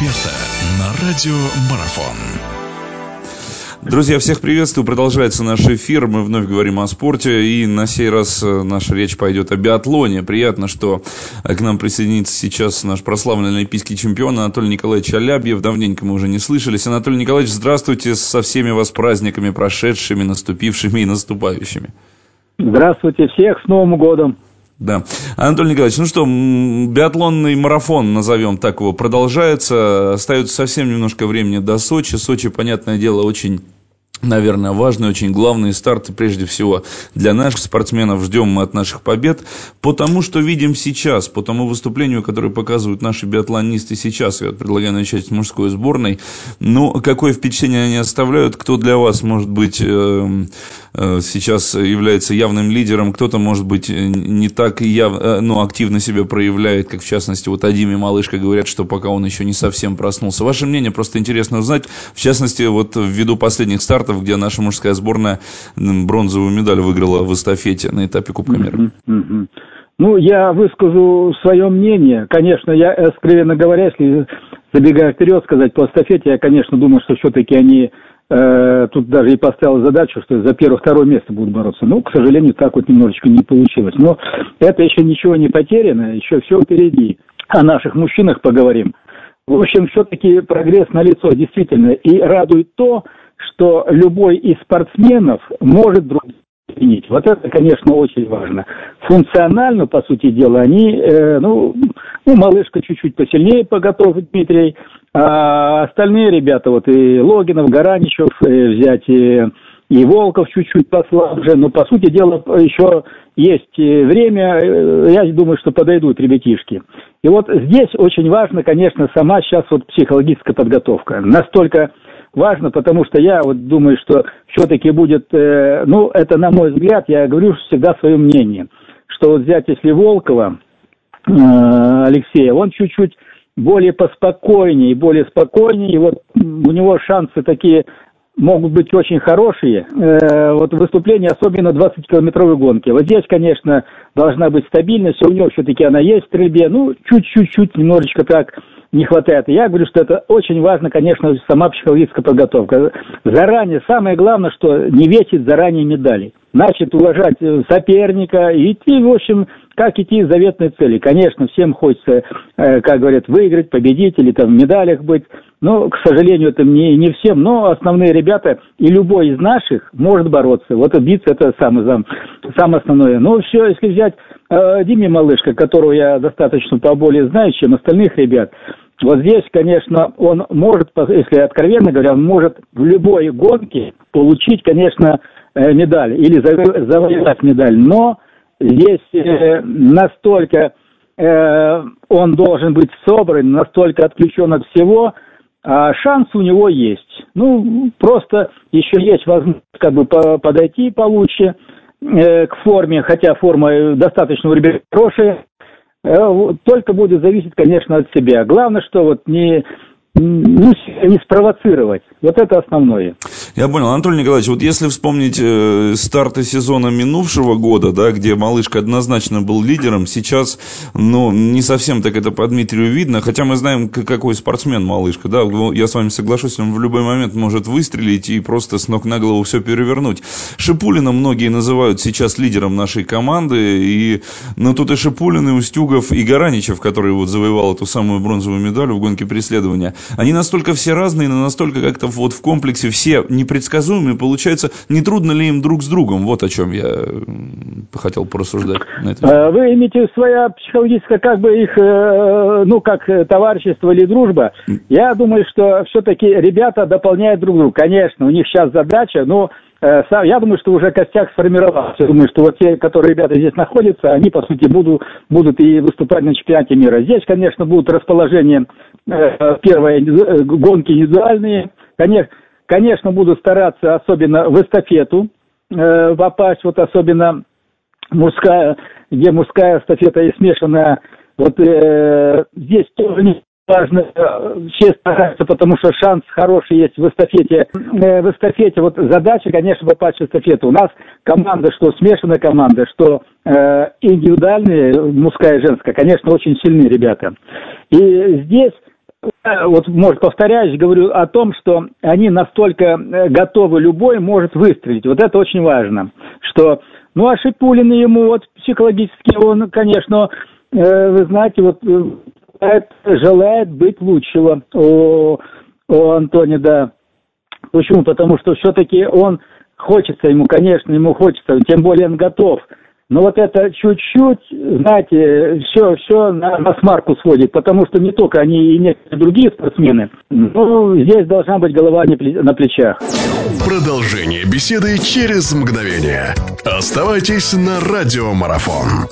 эксперта на радио Марафон. Друзья, всех приветствую. Продолжается наш эфир. Мы вновь говорим о спорте. И на сей раз э, наша речь пойдет о биатлоне. Приятно, что э, к нам присоединится сейчас наш прославленный олимпийский чемпион Анатолий Николаевич Алябьев. Давненько мы уже не слышались. Анатолий Николаевич, здравствуйте со всеми вас праздниками, прошедшими, наступившими и наступающими. Здравствуйте всех с Новым годом. Да. Анатолий Николаевич, ну что, биатлонный марафон, назовем так его, продолжается. Остается совсем немножко времени до Сочи. Сочи, понятное дело, очень наверное, важные, очень главные старты, прежде всего, для наших спортсменов. Ждем мы от наших побед. Потому что видим сейчас, по тому выступлению, которое показывают наши биатлонисты сейчас, я предлагаю начать с мужской сборной. Ну, какое впечатление они оставляют? Кто для вас, может быть, э, э, сейчас является явным лидером? Кто-то, может быть, не так яв, э, ну, активно себя проявляет, как, в частности, вот о Диме Малышко говорят, что пока он еще не совсем проснулся. Ваше мнение просто интересно узнать. В частности, вот ввиду последних стартов стартов, где наша мужская сборная бронзовую медаль выиграла в эстафете на этапе Кубка мира. Ну, я выскажу свое мнение. Конечно, я, откровенно говоря, если забегая вперед сказать по эстафете, я, конечно, думаю, что все-таки они э, тут даже и поставил задачу, что за первое-второе место будут бороться. Ну, к сожалению, так вот немножечко не получилось. Но это еще ничего не потеряно, еще все впереди. О наших мужчинах поговорим. В общем, все-таки прогресс на лицо действительно. И радует то, что любой из спортсменов может друг изменить. Вот это, конечно, очень важно. Функционально, по сути дела, они, э, ну, ну, малышка чуть-чуть посильнее по Дмитрий, а остальные ребята, вот и Логинов, Гараничев, э, взять и, и Волков чуть-чуть послабже, но, по сути дела, еще есть время, э, я думаю, что подойдут ребятишки. И вот здесь очень важно, конечно, сама сейчас вот психологическая подготовка. Настолько важно, потому что я вот думаю, что все-таки будет, э, ну, это на мой взгляд, я говорю всегда свое мнение, что вот взять, если Волкова, э, Алексея, он чуть-чуть более поспокойнее, более спокойнее, и вот у него шансы такие могут быть очень хорошие. Э, вот выступление, особенно 20-километровой гонки. Вот здесь, конечно, должна быть стабильность, у него все-таки она есть в стрельбе, ну, чуть-чуть, немножечко так не хватает. я говорю, что это очень важно, конечно, сама психологическая подготовка. Заранее, самое главное, что не весить заранее медали. Значит, уважать э, соперника и идти, в общем, как идти к заветной цели. Конечно, всем хочется, э, как говорят, выиграть, победить или там в медалях быть. Но, к сожалению, это не, не всем. Но основные ребята, и любой из наших может бороться. Вот биться это самое, самое основное. Но все, если взять э, Диме Малышка, которого я достаточно поболее знаю, чем остальных ребят, вот здесь, конечно, он может, если откровенно говоря, он может в любой гонке получить, конечно, э, медаль или завоевать медаль. Но здесь э, настолько э, он должен быть собран, настолько отключен от всего, а шанс у него есть. Ну, просто еще есть возможность как бы подойти получше к форме, хотя форма достаточно у ребят хорошая, Э, только будет зависеть, конечно, от себя. Главное, что вот не не спровоцировать. Вот это основное. Я понял. Анатолий Николаевич, вот если вспомнить э, старты сезона минувшего года, да, где малышка однозначно был лидером, сейчас, ну, не совсем так это по Дмитрию видно, хотя мы знаем, какой спортсмен малышка, да, я с вами соглашусь, он в любой момент может выстрелить и просто с ног на голову все перевернуть. Шипулина многие называют сейчас лидером нашей команды, и, ну, тут и Шипулин, и Устюгов, и Гараничев, который вот завоевал эту самую бронзовую медаль в гонке преследования. Они настолько все разные, но настолько как-то вот в комплексе все непредсказуемые, получается, не трудно ли им друг с другом? Вот о чем я хотел порассуждать. На это. Э, вы имеете своя психологическая, как бы их, э, ну, как товарищество или дружба. Я думаю, что все-таки ребята дополняют друг друга. Конечно, у них сейчас задача, но Э, я думаю, что уже костяк сформировался. Я думаю, что вот те, которые ребята здесь находятся, они, по сути, будут, будут и выступать на чемпионате мира. Здесь, конечно, будут расположения э, первые э, гонки индивидуальные. Конечно, конечно, буду стараться особенно в эстафету попасть, вот особенно мужская, где мужская эстафета и смешанная. Вот э, здесь тоже важно э, все стараются, потому что шанс хороший есть в эстафете. Э, в эстафете вот задача, конечно, попасть в эстафету. У нас команда, что смешанная команда, что э, индивидуальные, мужская и женская, конечно, очень сильные ребята. И здесь вот, может, повторяюсь, говорю о том, что они настолько э, готовы, любой может выстрелить. Вот это очень важно, что, ну, а Шипулин ему вот психологически, он, конечно, э, вы знаете, вот э, желает быть лучшего у, у Антони, да. Почему? Потому что все-таки он хочется ему, конечно, ему хочется, тем более он готов – но вот это чуть-чуть, знаете, все, все на, на смарку сводит, потому что не только они и некоторые другие спортсмены, но здесь должна быть голова на плечах. Продолжение беседы через мгновение. Оставайтесь на радиомарафон.